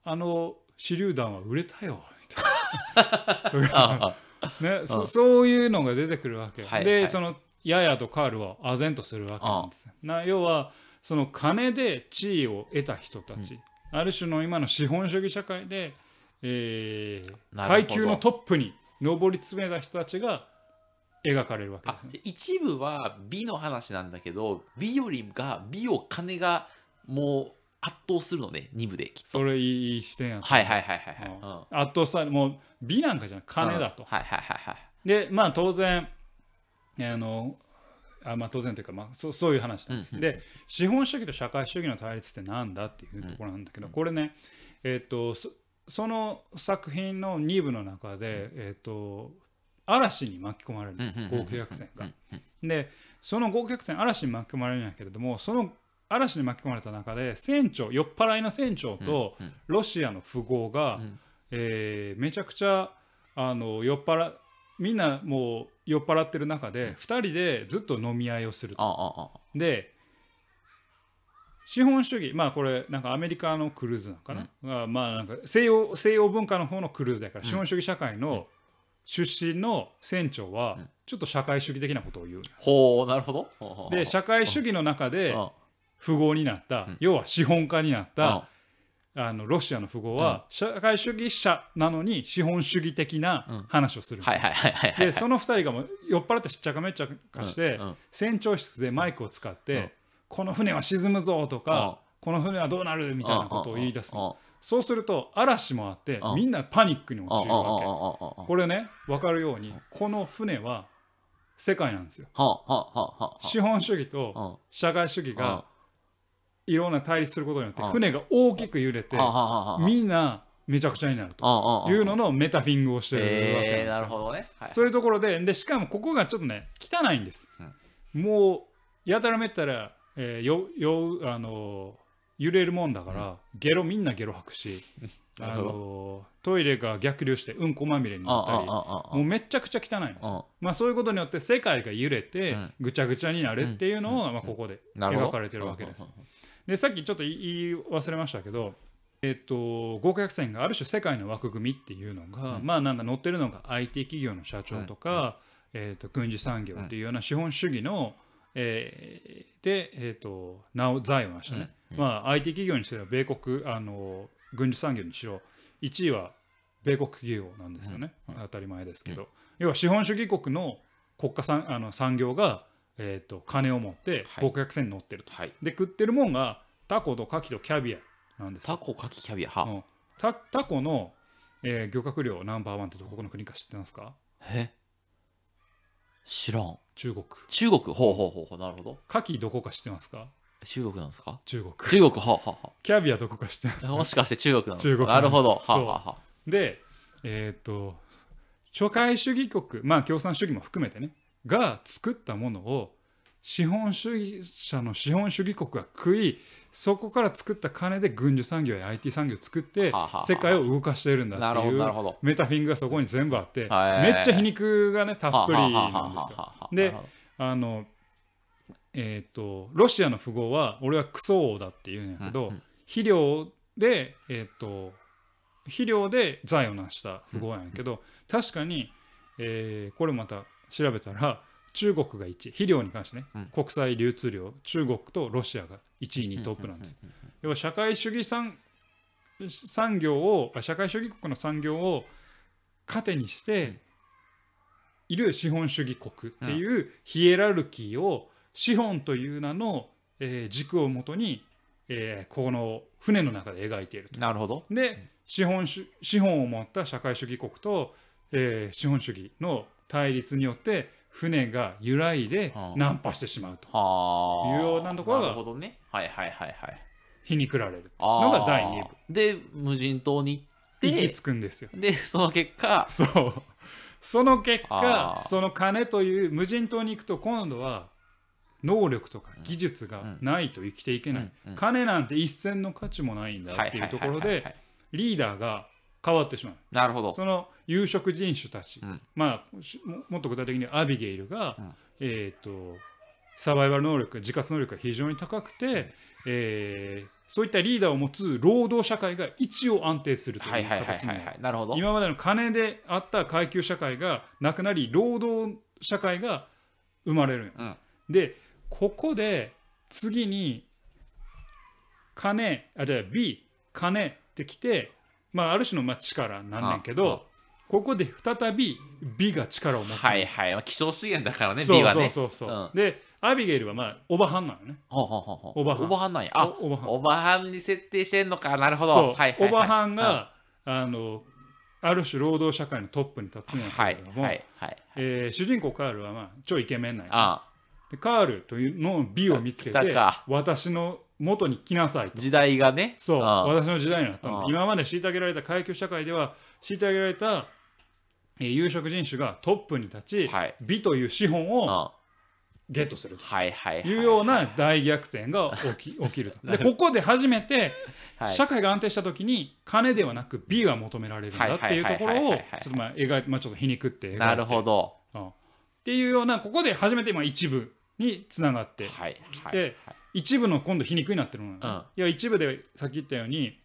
[SPEAKER 1] あの手榴弾は売れたよみたいな。
[SPEAKER 2] あ
[SPEAKER 1] ね、そそういうのが出てくるわけ、
[SPEAKER 2] はいはい。
[SPEAKER 1] でそのヤヤとカールは唖然とするわけなんですよ。な要はその金で地位を得た人たち、ある種の今の資本主義社会で、えー階級のトップに上り詰めた人たちが描かれるわけ
[SPEAKER 2] あ
[SPEAKER 1] ですね。
[SPEAKER 2] 一部は美の話なんだけど美よりが美を金がもう圧倒するのね。二部できっと。
[SPEAKER 1] それいい視点やと
[SPEAKER 2] はいはいはいはいはい、
[SPEAKER 1] うん。
[SPEAKER 2] うん。
[SPEAKER 1] 圧倒されもう美なんかじゃない。金だと。
[SPEAKER 2] はいはいはいはい。
[SPEAKER 1] でまあ当然あのあまあ当然というか、まあ、そうそういう話なんです。
[SPEAKER 2] うんうん。
[SPEAKER 1] で資本主義と社会主義の対立ってなんだっていうところなんだけど、これねえっ、とそその作品の2部の中で、えっ、と嵐に巻き込まれるんです。
[SPEAKER 2] うんうんうんうん
[SPEAKER 1] 豪華客船が。でその豪華客船嵐に巻き込まれるんやけれどもその嵐に巻き込まれた中で船長酔っ払いの船長と
[SPEAKER 2] うんうん。
[SPEAKER 1] ロシアの富豪が、
[SPEAKER 2] うん。
[SPEAKER 1] えーめちゃくちゃあの酔っ払みんなもう酔っ払ってる中で2人でずっと飲み合いをすると。
[SPEAKER 2] ああ
[SPEAKER 1] で資本主義まあこれなんかアメリカのクルーズなのかな、がまあなんか西洋西洋文化の方のクルーズだから、資本主義社会の出身の船長はちょっと社会主義的なことを言う。
[SPEAKER 2] ほうなるほうほうほう。
[SPEAKER 1] で社会主義の中で
[SPEAKER 2] うん。
[SPEAKER 1] 富豪になった、
[SPEAKER 2] うん。
[SPEAKER 1] 要は資本家になっ
[SPEAKER 2] うん。
[SPEAKER 1] た、あのロシアの富豪は社会主義者なのに資本主義的な話をする、でその2人がもう酔っ払ってしっちゃかめっちゃかして、船長室でマイクを使って、
[SPEAKER 2] うん。
[SPEAKER 1] この船は沈むぞとか、この船はどうなるみたいなことを言い出すの、そうすると嵐もあって、
[SPEAKER 2] うん。
[SPEAKER 1] みんなパニックに陥るわけ、
[SPEAKER 2] は
[SPEAKER 1] これね分かるように、この船は世界なんですよ。資本主義と
[SPEAKER 2] は
[SPEAKER 1] 社会主義
[SPEAKER 2] あ
[SPEAKER 1] がいろんな対立することによって
[SPEAKER 2] うん
[SPEAKER 1] 船が大きく揺れてみんなめちゃくちゃになるというののメタフィングをしてるわけなんです。
[SPEAKER 2] えー、
[SPEAKER 1] よ
[SPEAKER 2] なるほどね。はい、
[SPEAKER 1] そういうところででしかもここがちょっとね汚いんです、もうやたらめったら、えーよよあの揺れるもんだから、ゲロみんなゲロ吐くし あのトイレが逆流してうんこまみれになったりもうめちゃくちゃ汚いんですまあそういうことによって世界が揺れて
[SPEAKER 2] うん。
[SPEAKER 1] ぐちゃぐちゃになるっていうのを、まあ、ここで描かれてるわけです。
[SPEAKER 2] うんうんうん
[SPEAKER 1] でさっきちょっと言い忘れましたけど、えっと豪華客船がある種世界の枠組みっていうのが、
[SPEAKER 2] うん
[SPEAKER 1] まあなんか乗ってるのが IT 企業の社長とか、えっと軍事産業っていうような資本主義の、えーで、えっと名を財を成したね、まあ、IT 企業にしろ米国あの軍事産業にしろ1位は米国企業なんですよね、当たり前ですけど、要は資本主義国の国家産あの産業が、えー、と金を持って
[SPEAKER 2] はい
[SPEAKER 1] 豪華客船に乗ってると。
[SPEAKER 2] はい。
[SPEAKER 1] で食ってるもんがタコとカキとキャビアなんですよ
[SPEAKER 2] タコ、カキ、キャビア。は。
[SPEAKER 1] うんタタコの、えー漁獲量ナンバーワンってどこの国か知ってますか？
[SPEAKER 2] え？知らん。
[SPEAKER 1] 中国
[SPEAKER 2] 中国ほうほうほうほう。なるほど。
[SPEAKER 1] カキどこか知ってますか？
[SPEAKER 2] 中国なんですか？
[SPEAKER 1] 中国
[SPEAKER 2] 中国はあはあは
[SPEAKER 1] キャビアどこか知ってます？
[SPEAKER 2] あ。もしかして中国なんですか？
[SPEAKER 1] 中国
[SPEAKER 2] なるほど。はあはあはあ
[SPEAKER 1] でえっ、と社会主義国まあ共産主義も含めてねが作ったものを資本主義者の資本主義国が食いそこから作った金で軍需産業や IT 産業を作って世界を動かしているんだっていう。メタフィングがそこに全部あって
[SPEAKER 2] はい
[SPEAKER 1] めっちゃ皮肉がねたっぷりなんですよ。であのえっ、とロシアの富豪は俺はクソ王だって言うんやけど、
[SPEAKER 2] うんうん。
[SPEAKER 1] 肥料でえっ、と肥料で財を成した富豪なんやけど、確かに、えーこれまた調べたら中国が1位。肥料に関してね、
[SPEAKER 2] うん。
[SPEAKER 1] 国際流通量。中国とロシアが1位にトップなんです。要は社会主義産産業をあ社会主義国の産業を糧にしている資本主義国っていうヒエラルキーを資本という名の、えー軸をもとに、えーこの船の中で描いていると。
[SPEAKER 2] なるほど。
[SPEAKER 1] で資本主資本を持った社会主義国と、えー資本主義の対立によって船が揺らいで
[SPEAKER 2] うん
[SPEAKER 1] 難破してしまうと。
[SPEAKER 2] はあ。
[SPEAKER 1] いうようなところが
[SPEAKER 2] なるほどね。はいはいはいはい。
[SPEAKER 1] 皮肉られる
[SPEAKER 2] あ
[SPEAKER 1] のが第2部。
[SPEAKER 2] で、無人島に行って
[SPEAKER 1] 行き、着くんですよ。
[SPEAKER 2] で、その結果、
[SPEAKER 1] そう。その結
[SPEAKER 2] あ
[SPEAKER 1] 果
[SPEAKER 2] ー。
[SPEAKER 1] その金という無人島に行くと今度は能力とか技術がないと生きていけない、金なんて一銭の価値もないんだっていうところでリーダーが変わってしまう。
[SPEAKER 2] なるほど。
[SPEAKER 1] その有色人種たち、
[SPEAKER 2] うん。
[SPEAKER 1] まあしももっと具体的にアビゲイルが、
[SPEAKER 2] うん。
[SPEAKER 1] えっ、とサバイバル能力自活能力が非常に高くて、えーそういったリーダーを持つ労働社会が一応安定すると
[SPEAKER 2] はいいう
[SPEAKER 1] 形になる。今までの金であった階級社会がなくなり労働社会が生まれる。
[SPEAKER 2] うん。
[SPEAKER 1] でここで次に金あじゃあ B 金ってきて、まあ、ある種のまあ力なんねんけどここで再び美が力を持つ。の
[SPEAKER 2] はいはい。まあ希少資源だからね、
[SPEAKER 1] そう
[SPEAKER 2] B はね。
[SPEAKER 1] そうそうそう、
[SPEAKER 2] うん。
[SPEAKER 1] でアビゲイルはまあおばはんなのね。
[SPEAKER 2] ほうほうほうほう。
[SPEAKER 1] おばはん。
[SPEAKER 2] おばはんなんや。あ、
[SPEAKER 1] おおばはん。
[SPEAKER 2] おばはんに設定してんのか。なるほど。
[SPEAKER 1] そう、
[SPEAKER 2] はいはいはい。
[SPEAKER 1] おばはんが、あのある種労働社会のトップに立つんや
[SPEAKER 2] はい
[SPEAKER 1] けれども、
[SPEAKER 2] はいはい。
[SPEAKER 1] えー主人公カールはまあ超イケメンなんや
[SPEAKER 2] あ
[SPEAKER 1] でカールというの美を見つけて
[SPEAKER 2] か。
[SPEAKER 1] 私の元に来なさいと。
[SPEAKER 2] 時代がね。
[SPEAKER 1] そう。
[SPEAKER 2] あ
[SPEAKER 1] 私の時代になったんだ
[SPEAKER 2] あ
[SPEAKER 1] 今まで虐げられた階級社会では虐げられた、えー有色人種がトップに立ち、
[SPEAKER 2] はい。
[SPEAKER 1] 美という資本を
[SPEAKER 2] あ
[SPEAKER 1] ゲットすると。
[SPEAKER 2] はいはいはい。
[SPEAKER 1] い。うような大逆転が起き 起きると。でここで初めて
[SPEAKER 2] はい。
[SPEAKER 1] 社会が安定した時に金ではなく美が求められるんだっていうところを
[SPEAKER 2] はいはいはい。はいはい
[SPEAKER 1] ちょっとまあ描いて、まあ、ちょっと皮肉って描いて。
[SPEAKER 2] なるほど。
[SPEAKER 1] うん。っていうようなここで初めて今一部につながって
[SPEAKER 2] はいはい
[SPEAKER 1] で一部の今度皮肉になってるのね、
[SPEAKER 2] うん
[SPEAKER 1] いや一部でさっき言ったように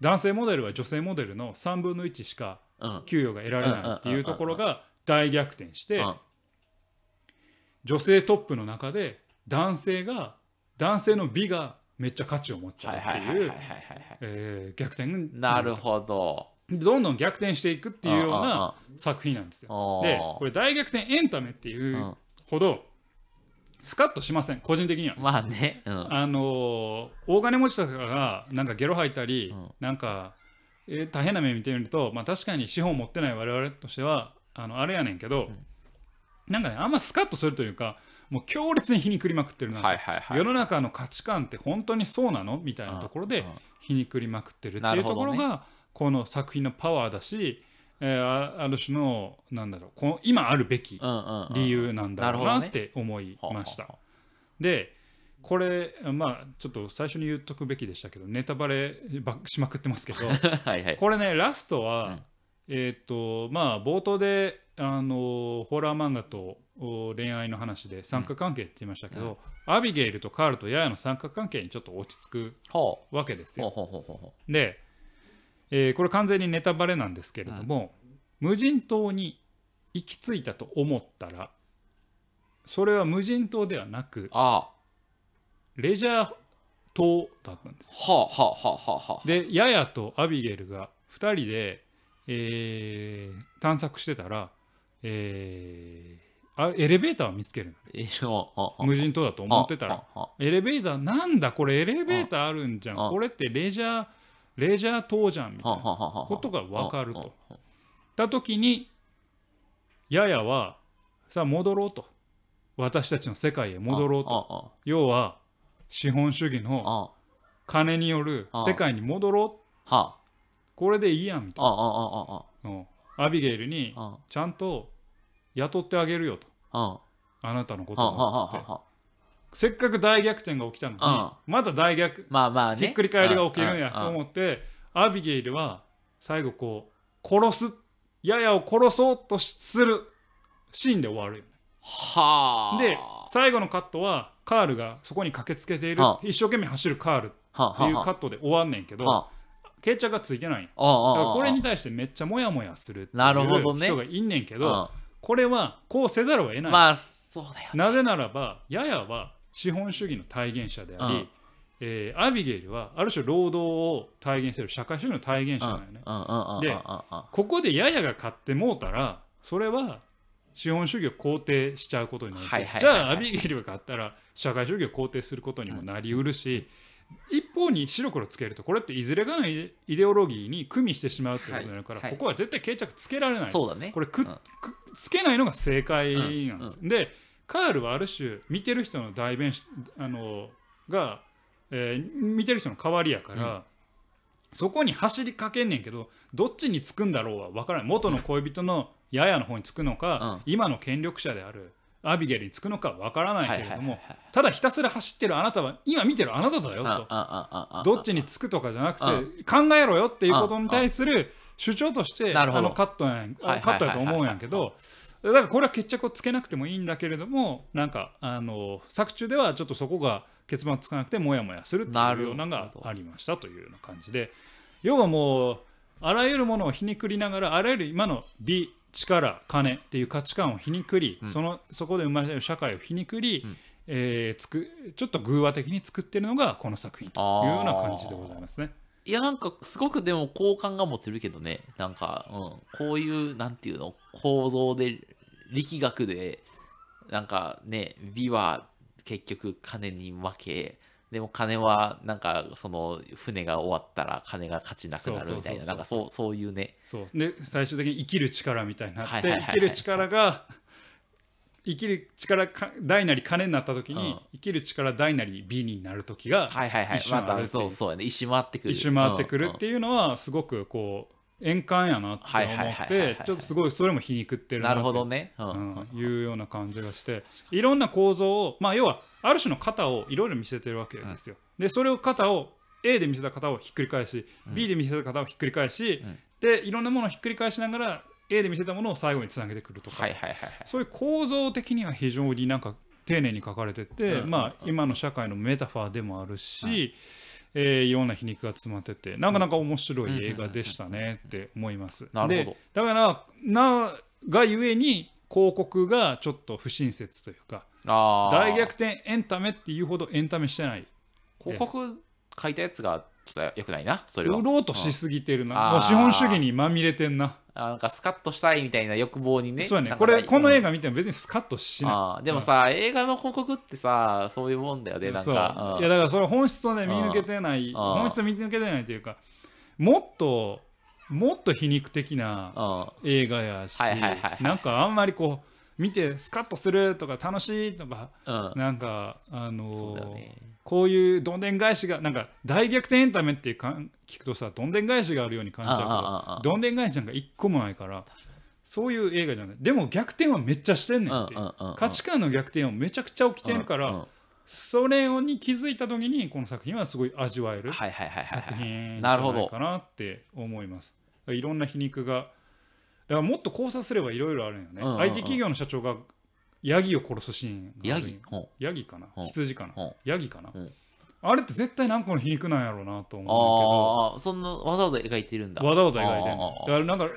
[SPEAKER 1] 男性モデルは女性モデルの3分の1しか
[SPEAKER 2] うん
[SPEAKER 1] 給与が得られないっていうところが大逆転して
[SPEAKER 2] うん
[SPEAKER 1] 女性トップの中で男性が男性の美がめっちゃ価値を持っちゃう
[SPEAKER 2] はい
[SPEAKER 1] っていう逆転に
[SPEAKER 2] なる。ほど。
[SPEAKER 1] どんどん逆転していくっていうような作品なんですよ。でこれ大逆転エンタメっていううんほどスカッとしません個人的には。
[SPEAKER 2] まあね。うん
[SPEAKER 1] あのー大金持ちとかがなんかゲロ吐いたり、
[SPEAKER 2] うん
[SPEAKER 1] なんか、えー大変な目見てみると、まあ、確かに資本を持ってない我々としてはあのあれやねんけど、なんかねあんまスカッとするというかもう強烈に皮肉りまくってるなと、
[SPEAKER 2] はいはいはい。
[SPEAKER 1] 世の中の価値観って本当にそうなの？みたいなところで
[SPEAKER 2] うん
[SPEAKER 1] 皮肉りまくってるって
[SPEAKER 2] ないる
[SPEAKER 1] うところが、この作品のパワーだし、えーあある種のなんだろうこの今あるべき
[SPEAKER 2] うんうんうん
[SPEAKER 1] 理由なんだろう
[SPEAKER 2] な
[SPEAKER 1] って思いました。でこれまあちょっと最初に言っとくべきでしたけどネタバレばしまくってますけど
[SPEAKER 2] あ はいはい。
[SPEAKER 1] これねラストは、
[SPEAKER 2] うん
[SPEAKER 1] えっ、とまあ冒頭であのホラー漫画とお恋愛の話で三角関係って言いましたけど、アビゲイルとカールとヤヤの三角関係にちょっと落ち着く
[SPEAKER 2] ほ
[SPEAKER 1] わけですよ。で、えーこれ完全にネタバレなんですけれども、無人島に行き着いたと思ったらそれは無人島ではなくレジャー島だったんです。
[SPEAKER 2] あ。はあはあはあはあはあ。
[SPEAKER 1] でヤヤとアビゲルが2人で、えー探索してたら、えーあエレベーターを見つけるの。無人島だと思ってたら。エレベーターなんだこれエレベーターあるんじゃん。
[SPEAKER 2] あ。
[SPEAKER 1] これってレジャーレジャー島じゃんみたいなことが分かると。た時にヤヤはさあ戻ろうと。私たちの世界へ戻ろうと。
[SPEAKER 2] あ
[SPEAKER 1] 要は資本主義の金による世界に戻ろう。これでいいやんみたいな、うん。アビゲイルに
[SPEAKER 2] あ。
[SPEAKER 1] ちゃんと雇ってあげるよと。
[SPEAKER 2] あ。
[SPEAKER 1] あなたのことをせっかく大逆転が起きたのにまだ大逆
[SPEAKER 2] まあまあね。
[SPEAKER 1] ひっくり返りが起きるんやと思ってアビゲイルは最後こう殺すややを殺そうとするシーンで終わるよね。
[SPEAKER 2] はあ。
[SPEAKER 1] で最後のカットはカールがそこに駆けつけている
[SPEAKER 2] は
[SPEAKER 1] 一生懸命走るカール
[SPEAKER 2] はあ
[SPEAKER 1] っていう
[SPEAKER 2] はあ
[SPEAKER 1] カットで終わんねんけど
[SPEAKER 2] は
[SPEAKER 1] 決着がついてない。だから
[SPEAKER 2] あ
[SPEAKER 1] これに対してめっちゃモヤモヤするって
[SPEAKER 2] なるほ
[SPEAKER 1] いう
[SPEAKER 2] どね。
[SPEAKER 1] 人がいんねんけ
[SPEAKER 2] う
[SPEAKER 1] ど
[SPEAKER 2] ん。
[SPEAKER 1] これはこうせざるを得ない。
[SPEAKER 2] まあそうだよ
[SPEAKER 1] なぜならばややは資本主義の体現者であり、
[SPEAKER 2] うん
[SPEAKER 1] えーアビゲイルはある種労働を体現している社会主義の体現者なんよね、
[SPEAKER 2] うんうんうんうん
[SPEAKER 1] で
[SPEAKER 2] うんうん
[SPEAKER 1] ここでややが買ってもうたらそれは資本主義を肯定しちゃうことになるし、じゃあアビゲイルが買ったら社会主義を肯定することにもなりうるし、一方に白黒つけるとこれっていずれかのイデオロギーに組みしてしまうってことになるから、
[SPEAKER 2] はいはい。
[SPEAKER 1] ここは絶対決着つけられない。
[SPEAKER 2] そうだね。
[SPEAKER 1] これくっ
[SPEAKER 2] うん。
[SPEAKER 1] くつけないのが正解なんです。でカールはある種見てる人の代弁しあのが、えー見てる人の代わりやから、そこに走りかけんねんけどどっちにつくんだろうは分からない元の恋人のヤヤの方につくのか、今の権力者であるアビゲルにつくのか分からないけれども、ただひたすら走ってるあなたは今見てるあなただよと。どっちにつくとかじゃなくて
[SPEAKER 2] う
[SPEAKER 1] 考えろよっていうことに対する主張としてあのカットやんカットやと思うんやけどだからこれは決着をつけなくてもいいんだけれどもなんかあの作中ではちょっとそこが結末つかなくてモヤモヤするっていうようなのがありましたというような感じで。要はもうあらゆるものを皮肉りながらあらゆる今の美力金っていう価値観を皮肉り、そのそこで生まれる社会を皮肉り、えーつくちょっと偶話的に作ってるのがこの作品というような感じでございますね。
[SPEAKER 2] いやなんかすごくでも好感が持てるけどね。なんか、うん、こういうなんていうの構造で力学でなんかね美は結局金に負けでも金はなんかその船が終わったら金が勝ちなくなるみたいななんかそうそういうね。
[SPEAKER 1] そう。で最終的に生きる力みたいになって、
[SPEAKER 2] はいはいはいはい。
[SPEAKER 1] 生きる力が生きる力か大なり金になった時に、
[SPEAKER 2] うん。
[SPEAKER 1] 生きる力大なり美になる時が
[SPEAKER 2] はいはいはい。まそうそうやね。一周回ってくる。
[SPEAKER 1] 一周回ってくるって
[SPEAKER 2] いう
[SPEAKER 1] いうのはすごくこう円環やなって思ってちょっとすごいそれも皮肉ってる
[SPEAKER 2] なるほど
[SPEAKER 1] ね、
[SPEAKER 2] ねうん
[SPEAKER 1] いうような感じがしていろんな構造をまあ要はある種の型をいろいろ見せてるわけですよ。でそれを型を A で見せた型をひっくり返し、B で見せた型をひっくり返し、
[SPEAKER 2] うん。
[SPEAKER 1] でいろんなものをひっくり返しながら A で見せたものを最後につなげてくるとか、そういう構造的には非常になんか丁寧に書かれてて、
[SPEAKER 2] うん。
[SPEAKER 1] まあ、今の社会のメタファーでもあるし、えーいろんな皮肉が詰まっててなかなか面白い映画でしたねって思います。
[SPEAKER 2] なるほど。
[SPEAKER 1] でだからながゆえに広告がちょっと不親切というか大逆転エンタメっていうほどエンタメしてない
[SPEAKER 2] 広告書いたやつがちょっとよくないなそれは。
[SPEAKER 1] 売ろうとしすぎてる
[SPEAKER 2] うん。
[SPEAKER 1] なもう資本主義にまみれてんな
[SPEAKER 2] あなんかスカッとしたいみたいな欲望にね
[SPEAKER 1] そうやね。これこの映
[SPEAKER 2] 画
[SPEAKER 1] 画見ても別にスカッとしない。
[SPEAKER 2] でもさ、映画の広告ってさそういうもんだよねなんか、う。ん。
[SPEAKER 1] いやだからそれ本質をね見抜けてない
[SPEAKER 2] ん。
[SPEAKER 1] 本質を見抜けてないというかもっともっと皮肉的な
[SPEAKER 2] うん。
[SPEAKER 1] 映画やしなんかあんまりこう見てスカッとするとか楽しいとか
[SPEAKER 2] うん。
[SPEAKER 1] なんかあのー
[SPEAKER 2] そうだよね
[SPEAKER 1] こういうどんでん返しがなんか大逆転エンタメっていうかん聞くとさどんでん返しがあるように感じちゃう
[SPEAKER 2] ああああ
[SPEAKER 1] けどどんでん返しなんか一個もないからそういう映画じゃない。でも逆転はめっちゃしてんねんって価値観の逆転はめちゃくちゃ起きてるから、それに気づいた時にこの作品はすごい味わえる作
[SPEAKER 2] はい
[SPEAKER 1] 品じ
[SPEAKER 2] なるほど
[SPEAKER 1] ゃないかなって思います。いろんな皮肉が。だからもっと考察すればいろいろあるんよね、
[SPEAKER 2] うんうんうん。
[SPEAKER 1] IT 企業の社長がヤギを殺すシーン
[SPEAKER 2] ヤギ？
[SPEAKER 1] ヤギかな？
[SPEAKER 2] う。ん
[SPEAKER 1] 羊かな？
[SPEAKER 2] う。ん
[SPEAKER 1] ヤギかな？
[SPEAKER 2] う。ん
[SPEAKER 1] あれって絶対何個の皮肉なんやろうなと思
[SPEAKER 2] ああそんなわざわざ描いてるんだ。
[SPEAKER 1] うんだけどわざわざ描いてるだ。からなんか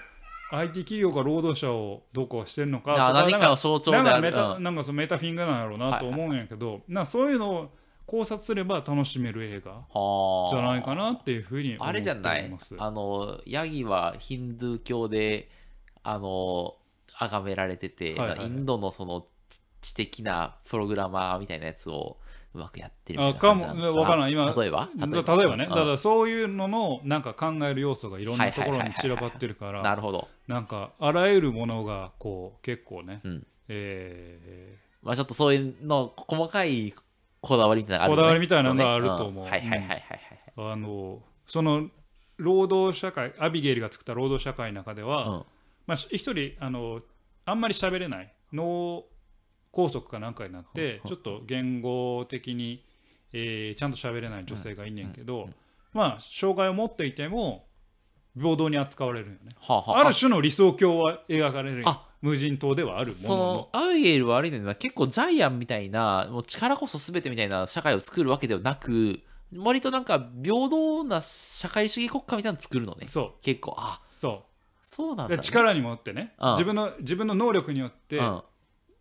[SPEAKER 1] IT 企業が労働者をどうこうしてるのか
[SPEAKER 2] 何かの象徴である。
[SPEAKER 1] なんかメタ
[SPEAKER 2] うん。
[SPEAKER 1] なんかそのメタフィングなんやろうなと思うんやけど、なそうい。うのを考察すれば楽しめる映画
[SPEAKER 2] はあ。
[SPEAKER 1] じゃないかなっていうふうに思ってお
[SPEAKER 2] あれ
[SPEAKER 1] り
[SPEAKER 2] じゃない？
[SPEAKER 1] ます。
[SPEAKER 2] あのヤギはヒンドゥー教であの崇められてて、
[SPEAKER 1] はいはいはい。
[SPEAKER 2] インドのその知的なプログラマーみたいなやつをうまくやってるみたいな
[SPEAKER 1] あかも
[SPEAKER 2] 感じな。の
[SPEAKER 1] わからない今
[SPEAKER 2] 例えば？
[SPEAKER 1] 例えばね、
[SPEAKER 2] うん。
[SPEAKER 1] だからそういうののなんか考える要素がいろんなところに散らばってるか
[SPEAKER 2] な
[SPEAKER 1] ら
[SPEAKER 2] るほど、
[SPEAKER 1] なんかあらゆるものがこう結構ね、
[SPEAKER 2] うん。
[SPEAKER 1] え
[SPEAKER 2] まあ、ちょっとそういうの細かいこだわりみたいなのがあるよね。
[SPEAKER 1] こだわりみたいなのがあると思う。
[SPEAKER 2] きっね。ん。はいはいはいはいはい
[SPEAKER 1] ーあのその労働社会アビゲイルが作った労働社会の中では、
[SPEAKER 2] うん。
[SPEAKER 1] まあ、し一人あのあんまり喋れない脳梗塞かなんかになってちょっと言語的に、えーちゃんと喋れない女性がいんねんけど、まあ障害を持っていても平等に扱われるよね。
[SPEAKER 2] はあは
[SPEAKER 1] あ。る種の理想郷は描かれる
[SPEAKER 2] あ。
[SPEAKER 1] 無人島ではあるも
[SPEAKER 2] そ
[SPEAKER 1] の。の
[SPEAKER 2] のアビゲイルはあれね。結構ジャイアンみたいなもう力こそ全てみたいな社会を作るわけではなく割となんか平等な社会主義国家みたいなの作るのね。
[SPEAKER 1] そう。
[SPEAKER 2] 結構。あ
[SPEAKER 1] そ
[SPEAKER 2] そうなんだ、ね、
[SPEAKER 1] 力にもってね。
[SPEAKER 2] うん。
[SPEAKER 1] 自分の自分の能力によって、
[SPEAKER 2] うん、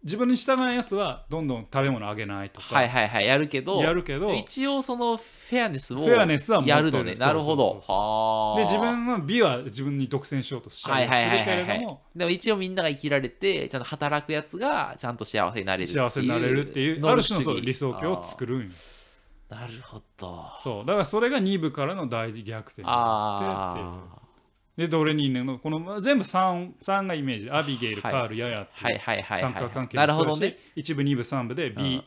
[SPEAKER 1] 自分に従うやつはどんどん食べ物あげないとか、
[SPEAKER 2] はいはいはい。やるけど
[SPEAKER 1] やるけど
[SPEAKER 2] 一応そのフェアネスを
[SPEAKER 1] フェアネスは
[SPEAKER 2] やるのね。なるほど。はあ。
[SPEAKER 1] で自分の美は自分に独占しようとしちゃうするけれども
[SPEAKER 2] でも一応みんなが生きられてちゃんと働くやつがちゃんと幸せになれる
[SPEAKER 1] 幸せになれるっていう
[SPEAKER 2] 能
[SPEAKER 1] ある種のそう理想郷を作るん
[SPEAKER 2] なるほど。
[SPEAKER 1] そう。だからそれが2部からの大逆転になってっていう。
[SPEAKER 2] あ
[SPEAKER 1] でどれにいんねんの？この全部 3, 3がイメージ。アビゲイル、
[SPEAKER 2] はい。
[SPEAKER 1] カールヤヤって
[SPEAKER 2] いはいはいはい
[SPEAKER 1] 三角関係
[SPEAKER 2] なるほどね。
[SPEAKER 1] 一部2部3部で B、
[SPEAKER 2] うん。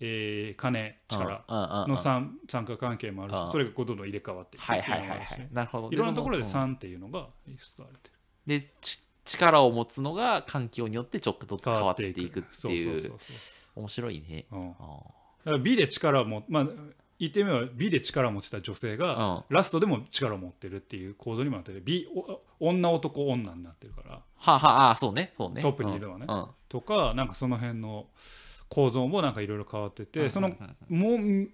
[SPEAKER 1] えー金力の三三角関係もあるし、
[SPEAKER 2] うん。
[SPEAKER 1] それがどんどん入れ替わっていくって
[SPEAKER 2] はいはいなるほど。
[SPEAKER 1] いろんなところで
[SPEAKER 2] そのうん。
[SPEAKER 1] 3っていうのが使われてる
[SPEAKER 2] でち力を持つのが環境によってちょっとずつ変わっていくっていう。面白いね。
[SPEAKER 1] そう、うん、だ
[SPEAKER 2] あ
[SPEAKER 1] から美で力を持まあ言ってみれば美で力を持ってた女性が、ラストでも力を持ってるっていう構造にもなってる。美お女男女になってるから
[SPEAKER 2] はあはあそうね。そうね。
[SPEAKER 1] トップにいるのはね。
[SPEAKER 2] うん。うん。
[SPEAKER 1] とかなんかその辺の構造もなんかいろいろ変わってて、そのもう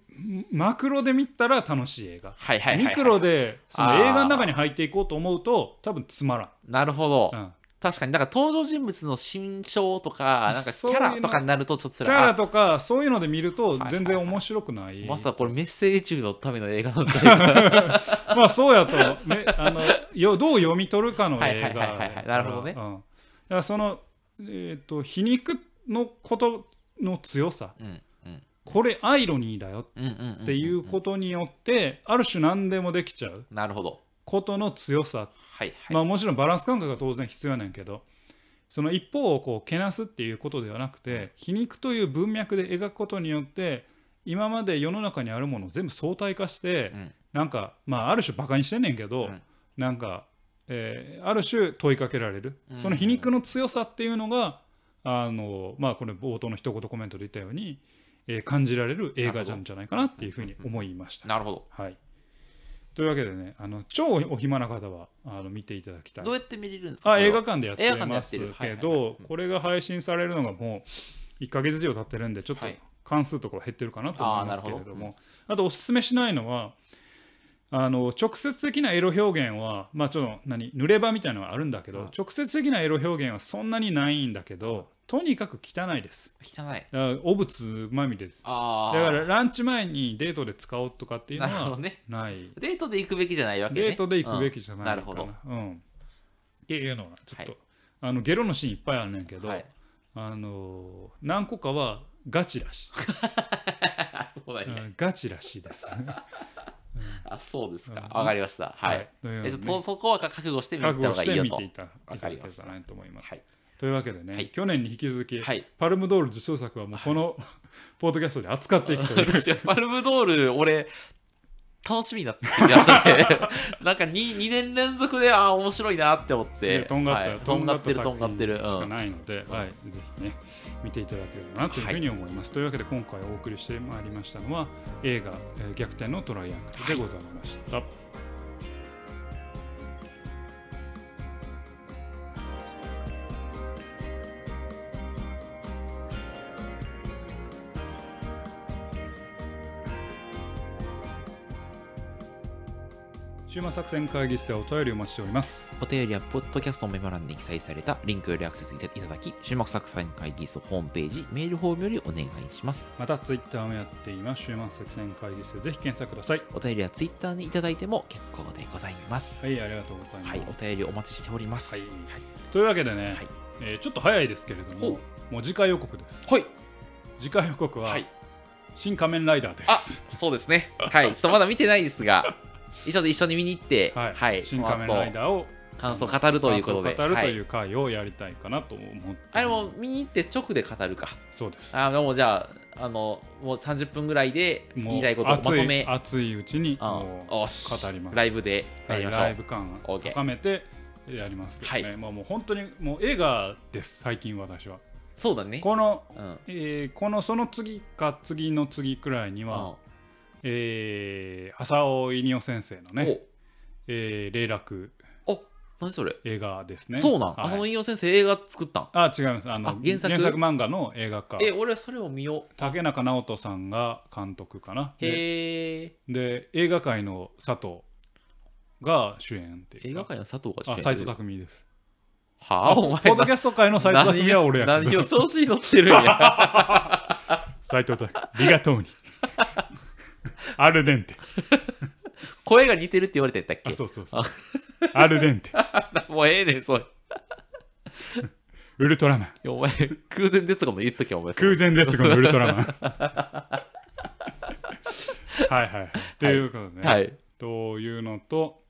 [SPEAKER 1] マクロで見たら楽しい映画、
[SPEAKER 2] はいはいはいはい
[SPEAKER 1] ミクロでその映画の中に入っていこうと思うと多分つまらん、
[SPEAKER 2] なるほど。
[SPEAKER 1] うん
[SPEAKER 2] 確かに、だから登場人物の心象とか、なんかキャラとかになると、ちょっとそ
[SPEAKER 1] キャラとかそういうので見ると
[SPEAKER 2] はい
[SPEAKER 1] 全然面白くない、
[SPEAKER 2] まさかこれメッセージのための映画なんだよ。
[SPEAKER 1] まあそうやと、ね、あのよどう読み取るかの映
[SPEAKER 2] はいはいはいはいはい。なるほどね。
[SPEAKER 1] 画うん。だからその、えー、と皮肉のことの強さ。
[SPEAKER 2] うんうん。
[SPEAKER 1] これアイロニーだよっていうことによってある種何でもできちゃう。
[SPEAKER 2] なるほど。
[SPEAKER 1] ことの強さ。
[SPEAKER 2] はいはい。
[SPEAKER 1] まあもちろんバランス感覚が当然必要やねんけどその一方をこうけなすっていうことではなくて皮肉という文脈で描くことによって今まで世の中にあるものを全部相対化して、
[SPEAKER 2] うん。
[SPEAKER 1] なんかまあある種バカにしてんねんけど、
[SPEAKER 2] うん。
[SPEAKER 1] なんか、えーある種問いかけられる、
[SPEAKER 2] うん。
[SPEAKER 1] その皮肉の強さっていうのがあのまあこれ冒頭の一言コメントで言ったように、えー感じられる映画なんじゃないかなっていうふうに思いました。
[SPEAKER 2] なるほど。
[SPEAKER 1] はい、というわけでねあの超お暇な方はあの見ていただきたい。
[SPEAKER 2] どうやって見れるんですか？
[SPEAKER 1] あ映画
[SPEAKER 2] こ
[SPEAKER 1] 館でやってますけど
[SPEAKER 2] はい
[SPEAKER 1] これは配信されるのがもう1ヶ月以上経ってるんでちょっと
[SPEAKER 2] はい。
[SPEAKER 1] 関数とかは減ってるかなと思いますけれども。あとおすすめしないのはあの直接的なエロ表現はまあちょっと何濡れ場みたいなのがあるんだけど直接的なエロ表現はそんなにないんだけどとにかく汚いです
[SPEAKER 2] れ汚い。
[SPEAKER 1] だから汚物まみれです。だからランチ前にデートで使おうとかっていうのは
[SPEAKER 2] なるほどね。デートで行くべきじゃないわけね。
[SPEAKER 1] デートで行くべきじゃないかな,、
[SPEAKER 2] うんなるほど。
[SPEAKER 1] うん、っていうのはちょっと、
[SPEAKER 2] はい
[SPEAKER 1] あのゲロのシーンいっぱいあるねんけど、
[SPEAKER 2] はい。
[SPEAKER 1] あの何個かはガチらしい、
[SPEAKER 2] そうだね。
[SPEAKER 1] うんガチらしいです。
[SPEAKER 2] あ、そうですか。
[SPEAKER 1] うん
[SPEAKER 2] わかりました。はい。
[SPEAKER 1] とい
[SPEAKER 2] そそこは覚悟してみた方がいいよと。
[SPEAKER 1] 見ていただ
[SPEAKER 2] わかりました
[SPEAKER 1] けたらなと思います。
[SPEAKER 2] はい
[SPEAKER 1] というわけでね、
[SPEAKER 2] はい
[SPEAKER 1] 去年に引き続き、
[SPEAKER 2] はい。
[SPEAKER 1] パルムドール受賞作はもうこの、ポッドキャストで扱っていくとい
[SPEAKER 2] パルムドール、俺、楽しみになってきましたね。なんか 2, 2年連続で、ああ、面白いなって思って。
[SPEAKER 1] とんがった、
[SPEAKER 2] はいとんがってる、とんがってる。
[SPEAKER 1] しか
[SPEAKER 2] うん。
[SPEAKER 1] ないので、はい、ぜひね、見ていただければなというふうに思います。というわけで、今回お送りしてまいりましたのは、映画、えー逆転のトライアングルでございました。週末作戦会議室でお便りをお待ちしております。
[SPEAKER 2] お便りは、ポッドキャストのメモ欄に記載されたリンクよりアクセスいただき、終幕作戦会議室ホームページ、メールフォームよりお願いします。
[SPEAKER 1] また、ツイッターもやっています。週末作戦会議室でぜひ検索ください。
[SPEAKER 2] お便りはツイッターにいただいても結構でございます。
[SPEAKER 1] はい、ありがとうございます。
[SPEAKER 2] はい、お便りお待ちしております。
[SPEAKER 1] はいというわけでね、
[SPEAKER 2] はい
[SPEAKER 1] えーちょっと早いですけれど
[SPEAKER 2] ほ
[SPEAKER 1] も、もう次回予告です。
[SPEAKER 2] はい。
[SPEAKER 1] 次回予告は、
[SPEAKER 2] はい。
[SPEAKER 1] 新仮面ライダーで
[SPEAKER 2] あ
[SPEAKER 1] す。
[SPEAKER 2] そうですね。はい。ちょっとまだ見てないですが、一緒に一緒に見に行って、
[SPEAKER 1] はい、
[SPEAKER 2] はい。
[SPEAKER 1] 新仮面ライ
[SPEAKER 2] ー。
[SPEAKER 1] ダーを
[SPEAKER 2] 感想を語るということで。
[SPEAKER 1] 感想を語ると
[SPEAKER 2] はい
[SPEAKER 1] いう回をやりたいかなと思って、
[SPEAKER 2] あれも見に行って直で語るか。
[SPEAKER 1] そうです。
[SPEAKER 2] あもうじゃあ、あの、もう30分ぐらいで
[SPEAKER 1] もう
[SPEAKER 2] 言いたいことをまと
[SPEAKER 1] 熱い
[SPEAKER 2] め、
[SPEAKER 1] 熱いうちに
[SPEAKER 2] あ
[SPEAKER 1] もう語ります
[SPEAKER 2] ライブでやりましょう。
[SPEAKER 1] ライブ感を高めてやりますけどね、
[SPEAKER 2] はい
[SPEAKER 1] まあもう本当にもう映画です最近私は
[SPEAKER 2] そうだね。
[SPEAKER 1] この、
[SPEAKER 2] うん。
[SPEAKER 1] えーこのその次か次の次くらいには、えー浅尾稲夫先生のね、えー霊落
[SPEAKER 2] おお何それ、
[SPEAKER 1] 映画ですね。
[SPEAKER 2] そうなん、
[SPEAKER 1] はい。
[SPEAKER 2] 浅野引用先生映画作ったん？
[SPEAKER 1] あ違います。あの
[SPEAKER 2] あ原作？
[SPEAKER 1] 漫画の映画化。
[SPEAKER 2] え、俺それを見よう。
[SPEAKER 1] 竹中直人さんが監督かな。で
[SPEAKER 2] へえ。
[SPEAKER 1] で映画界の佐藤が主演って
[SPEAKER 2] 映画界の佐藤が主演？
[SPEAKER 1] あ斎藤匠です。
[SPEAKER 2] はあ、お前
[SPEAKER 1] ポッドキャスト界の斎藤匠は俺や
[SPEAKER 2] 何を調子に乗ってるんや。
[SPEAKER 1] 斎藤匠リガトーニアルデンテ。
[SPEAKER 2] 声が似てるって言われてたっけ？
[SPEAKER 1] あそうそうそう。アルデンテ。
[SPEAKER 2] もうええねん、それ。
[SPEAKER 1] ウルトラマン。
[SPEAKER 2] お前、空前絶後の言っときゃ、お前。
[SPEAKER 1] 空前絶後のウルトラマン。はいはいはい。ということでね、
[SPEAKER 2] はい。
[SPEAKER 1] というのと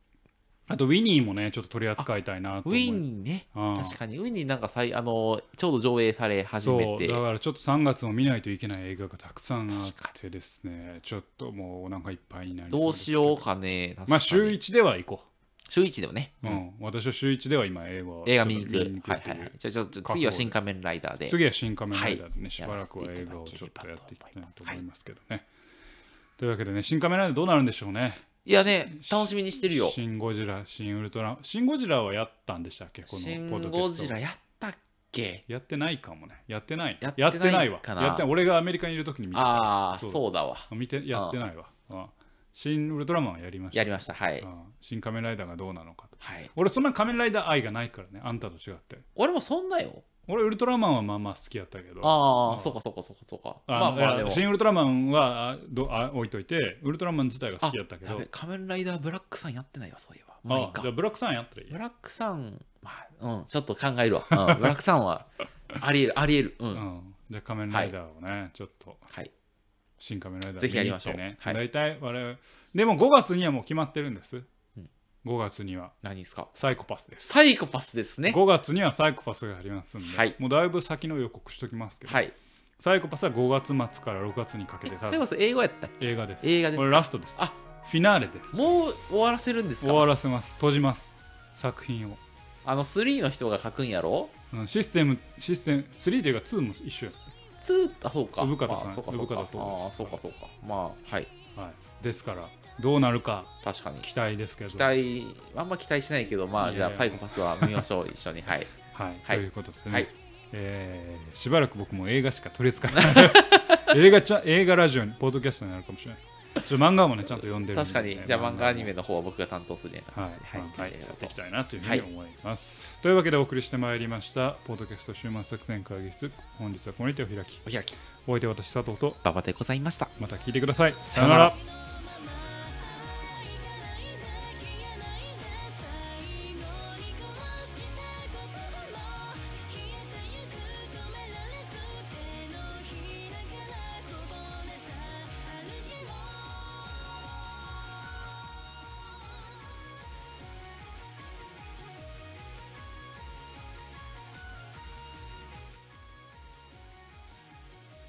[SPEAKER 1] あとウィニーもねちょっと取り扱いたいなと思い
[SPEAKER 2] ウィニーね。
[SPEAKER 1] うん。
[SPEAKER 2] 確かに、ウィニーなんかさいあのちょうど上映され始
[SPEAKER 1] そ
[SPEAKER 2] めて。
[SPEAKER 1] う。だからちょっと3月も見ないといけない映画がたくさんあってですね。ちょっともうお腹いっぱいになりそう
[SPEAKER 2] ど。うしようかね。確かに。
[SPEAKER 1] まあ週1では行こ
[SPEAKER 2] 週一でもね。
[SPEAKER 1] う、うん。私は週1では今映画を
[SPEAKER 2] 映画見に行く。はいはいはい。じゃあ、ちょっと次は新仮面ライダーで。
[SPEAKER 1] 次は新仮面ライダーでね、
[SPEAKER 2] はい。
[SPEAKER 1] しばらくは映画をちょっとやっていきたいなと思いますけどね、というわけでね新仮面ライダーどうなるんでしょうね
[SPEAKER 2] いやね、楽しみにしてるよ。
[SPEAKER 1] シン・ゴジラ、シン・ウルトラ、シン・ゴジラはやったんでしたっけ？この
[SPEAKER 2] シン・
[SPEAKER 1] ポッドキャ
[SPEAKER 2] ゴ
[SPEAKER 1] スト。
[SPEAKER 2] ジラやったっけ？
[SPEAKER 1] やってないかもね。やってない。
[SPEAKER 2] やってない
[SPEAKER 1] わ。
[SPEAKER 2] かな。
[SPEAKER 1] やって俺がアメリカにいる時に見て
[SPEAKER 2] ああ、
[SPEAKER 1] そう。
[SPEAKER 2] だわ。
[SPEAKER 1] 見てやってないわ。うん新ウルトラマンはやりました。
[SPEAKER 2] やりました。はい。
[SPEAKER 1] うん新仮面ライダーがどうなのかと。
[SPEAKER 2] はい。
[SPEAKER 1] 俺そんな仮面ライダー愛がないからね。あんたと違って。
[SPEAKER 2] 俺もそんなよ
[SPEAKER 1] 俺ウルトラマンはまあまあ好きやったけど。
[SPEAKER 2] ああ
[SPEAKER 1] うん。
[SPEAKER 2] そうかそうかそうかそうか。
[SPEAKER 1] あ
[SPEAKER 2] まあまあでも。
[SPEAKER 1] 新ウルトラマンはあどあ置いといてウルトラマン自体が好きやったけど。
[SPEAKER 2] 仮面ライダーブラックさんやってないわそういえば。まあいいか。
[SPEAKER 1] あじゃあブラックさんやったらいい
[SPEAKER 2] ブラックさんまあうんちょっと考えるわ、うん、ブラックさんはありえるありえるうん、
[SPEAKER 1] うん、じゃあ仮面ライダーをね、ちょっと
[SPEAKER 2] はい。
[SPEAKER 1] 新仮面ライダー
[SPEAKER 2] ぜひやりましょう。
[SPEAKER 1] 見に行って
[SPEAKER 2] はい。
[SPEAKER 1] ね、大体我々でも5月にはもう決まってるんです、5月には。
[SPEAKER 2] 何ですか？
[SPEAKER 1] サイコパスです。
[SPEAKER 2] サイコパスですね。
[SPEAKER 1] 5月にはサイコパスがありますんで、
[SPEAKER 2] はい。
[SPEAKER 1] もうだいぶ先の予告しときますけど、
[SPEAKER 2] はい。
[SPEAKER 1] サイコパスは5月末から6月にかけて多分。
[SPEAKER 2] サイコパス英語やったっけ？
[SPEAKER 1] 映画です。
[SPEAKER 2] 映画ですか？
[SPEAKER 1] これラストです。
[SPEAKER 2] あ。
[SPEAKER 1] フィナーレです。
[SPEAKER 2] もう終わらせるんです
[SPEAKER 1] 終わ
[SPEAKER 2] から
[SPEAKER 1] せます。閉じます。作品を、
[SPEAKER 2] あの3の人が書くんやろ？
[SPEAKER 1] うん、システムシステム3というか2も一緒や、
[SPEAKER 2] 2あそうか。
[SPEAKER 1] 産方さん。
[SPEAKER 2] まあそうかそうか。
[SPEAKER 1] 産方と
[SPEAKER 2] ああそうかそうか。まあはい。
[SPEAKER 1] はい、ですからどうなるか
[SPEAKER 2] 確かに。
[SPEAKER 1] 期待ですけど。
[SPEAKER 2] 期待あんま期待しないけどまあじゃあサイコパスは見ましょう一緒に。はい。
[SPEAKER 1] はい、
[SPEAKER 2] はい。
[SPEAKER 1] ということでね、
[SPEAKER 2] はい。
[SPEAKER 1] えーしばらく僕も映画しか取り扱えない。映画ちゃ映画ラジオにポッドキャストになるかもしれないです。ちょ漫画もねちゃんと読んでるんで。
[SPEAKER 2] 確かに。じゃあ漫画アニメ
[SPEAKER 1] の
[SPEAKER 2] の方は僕が担当するような
[SPEAKER 1] はい
[SPEAKER 2] 感じではい。
[SPEAKER 1] はい、
[SPEAKER 2] はい。
[SPEAKER 1] やっていきたいなというふうに思います、というわけでお送りしてまいりましたポッドキャスト週末作戦会議室。本日はこのにてお開き。
[SPEAKER 2] お開き。
[SPEAKER 1] お相手は私佐藤と。
[SPEAKER 2] 馬場でございました。
[SPEAKER 1] また聞いてください。
[SPEAKER 2] さようなら